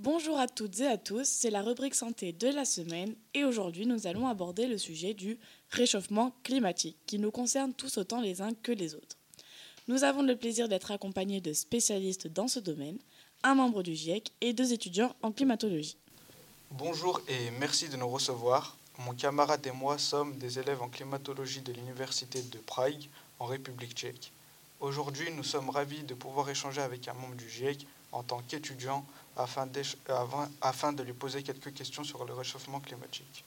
Bonjour à toutes et à tous, c'est la rubrique santé de la semaine et aujourd'hui nous allons aborder le sujet du réchauffement climatique qui nous concerne tous autant les uns que les autres. Nous avons le plaisir d'être accompagnés de spécialistes dans ce domaine, un membre du GIEC et deux étudiants en climatologie. Bonjour et merci de nous recevoir. Mon camarade et moi sommes des élèves en climatologie de l'Université de Prague en République tchèque. Aujourd'hui, nous sommes ravis de pouvoir échanger avec un membre du GIEC en tant qu'étudiant afin, afin de lui poser quelques questions sur le réchauffement climatique.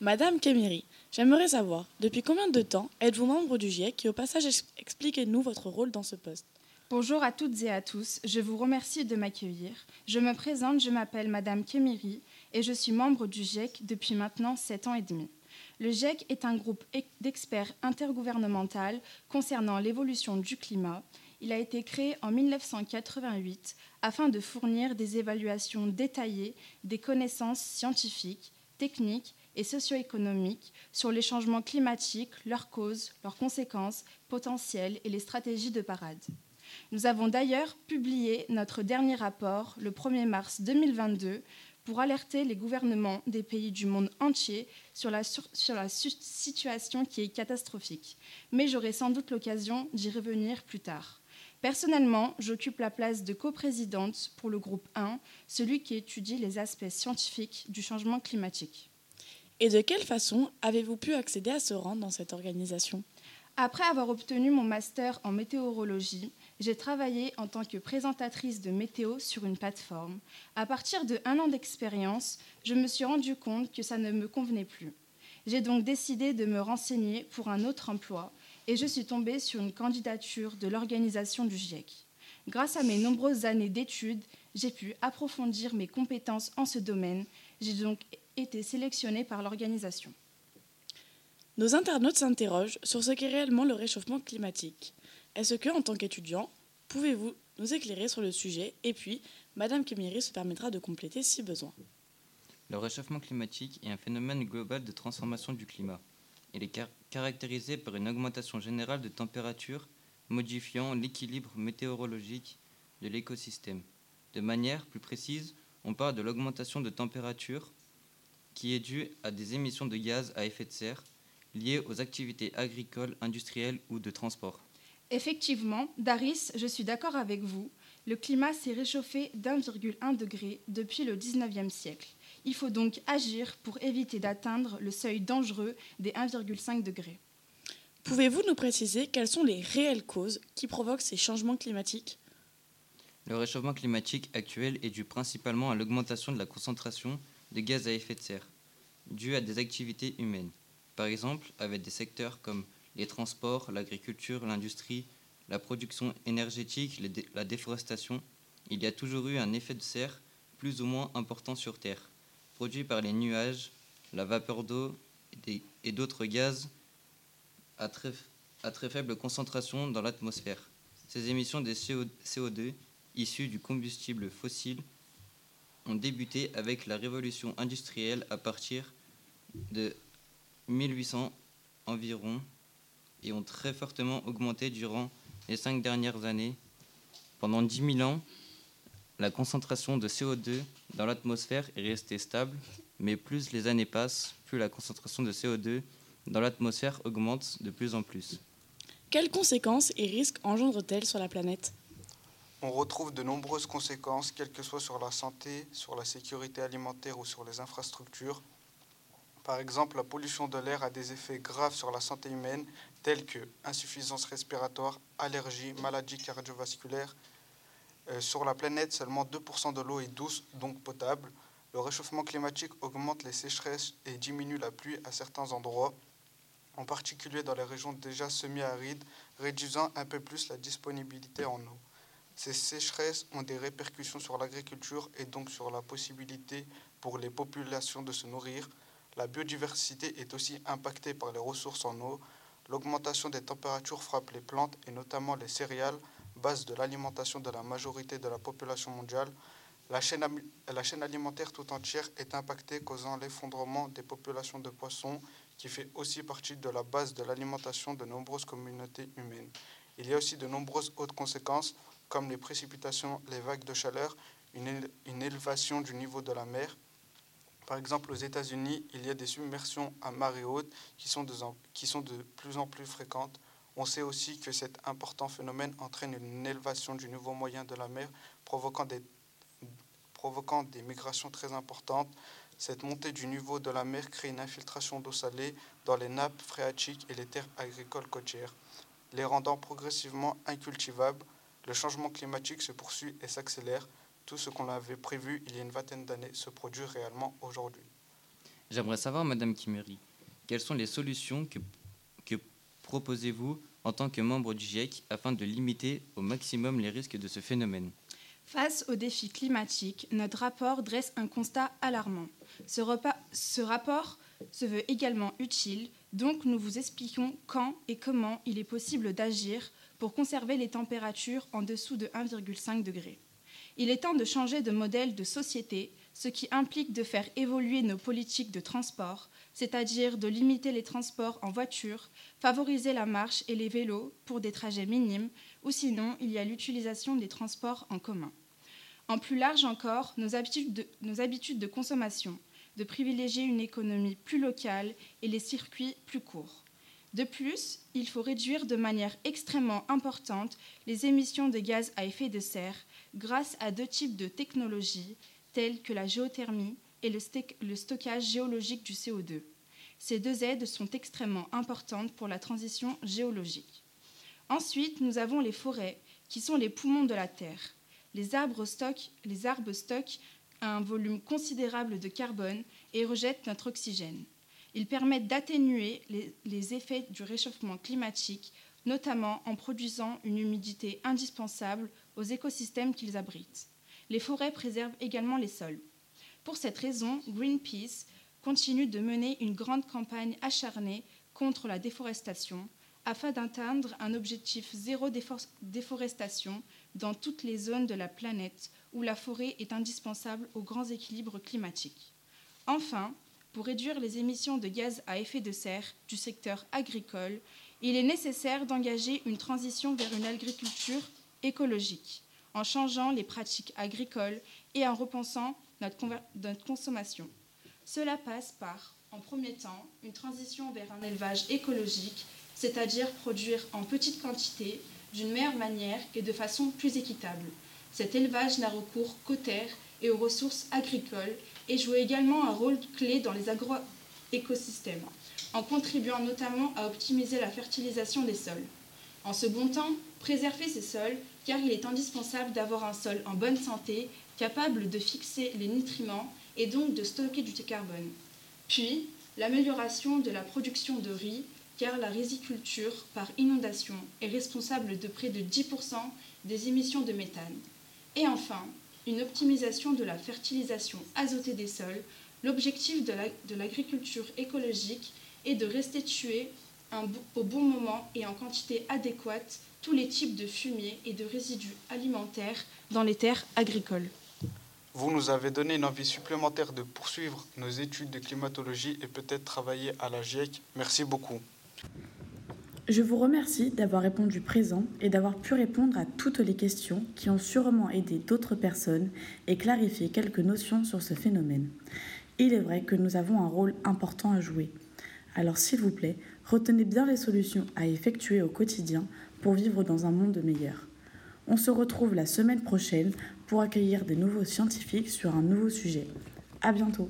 Madame Kemiri, j'aimerais savoir, depuis combien de temps êtes-vous membre du GIEC et au passage expliquez-nous votre rôle dans ce poste Bonjour à toutes et à tous, je vous remercie de m'accueillir. Je me présente, je m'appelle Madame Kemiri et je suis membre du GIEC depuis maintenant 7 ans et demi. Le GIEC est un groupe d'experts intergouvernemental concernant l'évolution du climat. Il a été créé en 1988 afin de fournir des évaluations détaillées des connaissances scientifiques, techniques et socio-économiques sur les changements climatiques, leurs causes, leurs conséquences potentielles et les stratégies de parade. Nous avons d'ailleurs publié notre dernier rapport le 1er mars 2022 pour alerter les gouvernements des pays du monde entier sur la, sur la situation qui est catastrophique. Mais j'aurai sans doute l'occasion d'y revenir plus tard. Personnellement, j'occupe la place de coprésidente pour le groupe 1, celui qui étudie les aspects scientifiques du changement climatique. Et de quelle façon avez-vous pu accéder à ce rang dans cette organisation? Après avoir obtenu mon master en météorologie, j'ai travaillé en tant que présentatrice de météo sur une plateforme. À partir de un an d'expérience, je me suis rendu compte que ça ne me convenait plus. J'ai donc décidé de me renseigner pour un autre emploi et je suis tombée sur une candidature de l'organisation du GIEC. Grâce à mes nombreuses années d'études, j'ai pu approfondir mes compétences en ce domaine. J'ai donc été sélectionnée par l'organisation. Nos internautes s'interrogent sur ce qu'est réellement le réchauffement climatique. Est-ce que, en tant qu'étudiant, pouvez-vous nous éclairer sur le sujet Et puis, Madame Kemiri se permettra de compléter si besoin. Le réchauffement climatique est un phénomène global de transformation du climat. Il est caractérisé par une augmentation générale de température modifiant l'équilibre météorologique de l'écosystème. De manière plus précise, on parle de l'augmentation de température qui est due à des émissions de gaz à effet de serre liées aux activités agricoles, industrielles ou de transport. Effectivement, Daris, je suis d'accord avec vous. Le climat s'est réchauffé d'1,1 degré depuis le 19e siècle. Il faut donc agir pour éviter d'atteindre le seuil dangereux des 1,5 degrés. Pouvez-vous nous préciser quelles sont les réelles causes qui provoquent ces changements climatiques? Le réchauffement climatique actuel est dû principalement à l'augmentation de la concentration de gaz à effet de serre, due à des activités humaines. Par exemple, avec des secteurs comme les transports, l'agriculture, l'industrie, la production énergétique, la déforestation, il y a toujours eu un effet de serre plus ou moins important sur Terre, produit par les nuages, la vapeur d'eau et d'autres gaz à très, à très faible concentration dans l'atmosphère. Ces émissions de CO2 issues du combustible fossile ont débuté avec la révolution industrielle à partir de 1800 environ et ont très fortement augmenté durant les cinq dernières années. Pendant 10 000 ans, la concentration de CO2 dans l'atmosphère est restée stable, mais plus les années passent, plus la concentration de CO2 dans l'atmosphère augmente de plus en plus. Quelles conséquences et risques engendrent-elles sur la planète? On retrouve de nombreuses conséquences, quelles que soient sur la santé, sur la sécurité alimentaire ou sur les infrastructures. Par exemple, la pollution de l'air a des effets graves sur la santé humaine, tels que insuffisance respiratoire, allergies, maladies cardiovasculaires. Euh, sur la planète, seulement 2% de l'eau est douce, donc potable. Le réchauffement climatique augmente les sécheresses et diminue la pluie à certains endroits, en particulier dans les régions déjà semi-arides, réduisant un peu plus la disponibilité en eau. Ces sécheresses ont des répercussions sur l'agriculture et donc sur la possibilité pour les populations de se nourrir. La biodiversité est aussi impactée par les ressources en eau. L'augmentation des températures frappe les plantes et notamment les céréales, base de l'alimentation de la majorité de la population mondiale. La chaîne, alimentaire tout entière est impactée, causant l'effondrement des populations de poissons, qui fait aussi partie de la base de l'alimentation de nombreuses communautés humaines. Il y a aussi de nombreuses autres conséquences, comme les précipitations, les vagues de chaleur, une élévation du niveau de la mer. Par exemple, aux États-Unis, il y a des submersions à marée haute qui sont de plus en plus fréquentes. On sait aussi que cet important phénomène entraîne une élévation du niveau moyen de la mer, provoquant des, provoquant des migrations très importantes. Cette montée du niveau de la mer crée une infiltration d'eau salée dans les nappes phréatiques et les terres agricoles côtières, les rendant progressivement incultivables. Le changement climatique se poursuit et s'accélère. Tout ce qu'on avait prévu il y a une vingtaine d'années se produit réellement aujourd'hui. J'aimerais savoir, Madame Kimeri, quelles sont les solutions que proposez-vous en tant que membre du GIEC afin de limiter au maximum les risques de ce phénomène? Face aux défis climatiques, notre rapport dresse un constat alarmant. Ce, ce, rapport se veut également utile, donc nous vous expliquons quand et comment il est possible d'agir pour conserver les températures en dessous de 1,5 degré. Il est temps de changer de modèle de société, ce qui implique de faire évoluer nos politiques de transport, c'est-à-dire de limiter les transports en voiture, favoriser la marche et les vélos pour des trajets minimes, ou sinon il y a l'utilisation des transports en commun. En plus large encore, nos habitudes, de, consommation, de privilégier une économie plus locale et les circuits plus courts. De plus, il faut réduire de manière extrêmement importante les émissions de gaz à effet de serre grâce à deux types de technologies telles que la géothermie et le, stockage géologique du CO2. Ces deux aides sont extrêmement importantes pour la transition géologique. Ensuite, nous avons les forêts, qui sont les poumons de la Terre. Les arbres stockent, un volume considérable de carbone et rejettent notre oxygène. Ils permettent d'atténuer les, effets du réchauffement climatique, notamment en produisant une humidité indispensable aux écosystèmes qu'ils abritent. Les forêts préservent également les sols. Pour cette raison, Greenpeace continue de mener une grande campagne acharnée contre la déforestation afin d'atteindre un objectif zéro déforestation dans toutes les zones de la planète où la forêt est indispensable aux grands équilibres climatiques. Enfin, pour réduire les émissions de gaz à effet de serre du secteur agricole, il est nécessaire d'engager une transition vers une agriculture écologique, en changeant les pratiques agricoles et en repensant notre, notre consommation. Cela passe par, en premier temps, une transition vers un élevage écologique, c'est-à-dire produire en petite quantité, d'une meilleure manière et de façon plus équitable. Cet élevage n'a recours qu'aux terres et aux ressources agricoles et joue également un rôle clé dans les agroécosystèmes, en contribuant notamment à optimiser la fertilisation des sols. En second temps, préserver ces sols car il est indispensable d'avoir un sol en bonne santé, capable de fixer les nutriments et donc de stocker du carbone. Puis, l'amélioration de la production de riz, car la riziculture par inondation est responsable de près de 10% des émissions de méthane. Et enfin, une optimisation de la fertilisation azotée des sols. L'objectif de l'agriculture écologique est de restituer un, au bon moment et en quantité adéquate tous les types de fumier et de résidus alimentaires dans les terres agricoles. Vous nous avez donné une envie supplémentaire de poursuivre nos études de climatologie et peut-être travailler à la GIEC. Merci beaucoup. Je vous remercie d'avoir répondu présent et d'avoir pu répondre à toutes les questions qui ont sûrement aidé d'autres personnes et clarifié quelques notions sur ce phénomène. Il est vrai que nous avons un rôle important à jouer. Alors s'il vous plaît, retenez bien les solutions à effectuer au quotidien pour vivre dans un monde meilleur. On se retrouve la semaine prochaine pour accueillir des nouveaux scientifiques sur un nouveau sujet. À bientôt!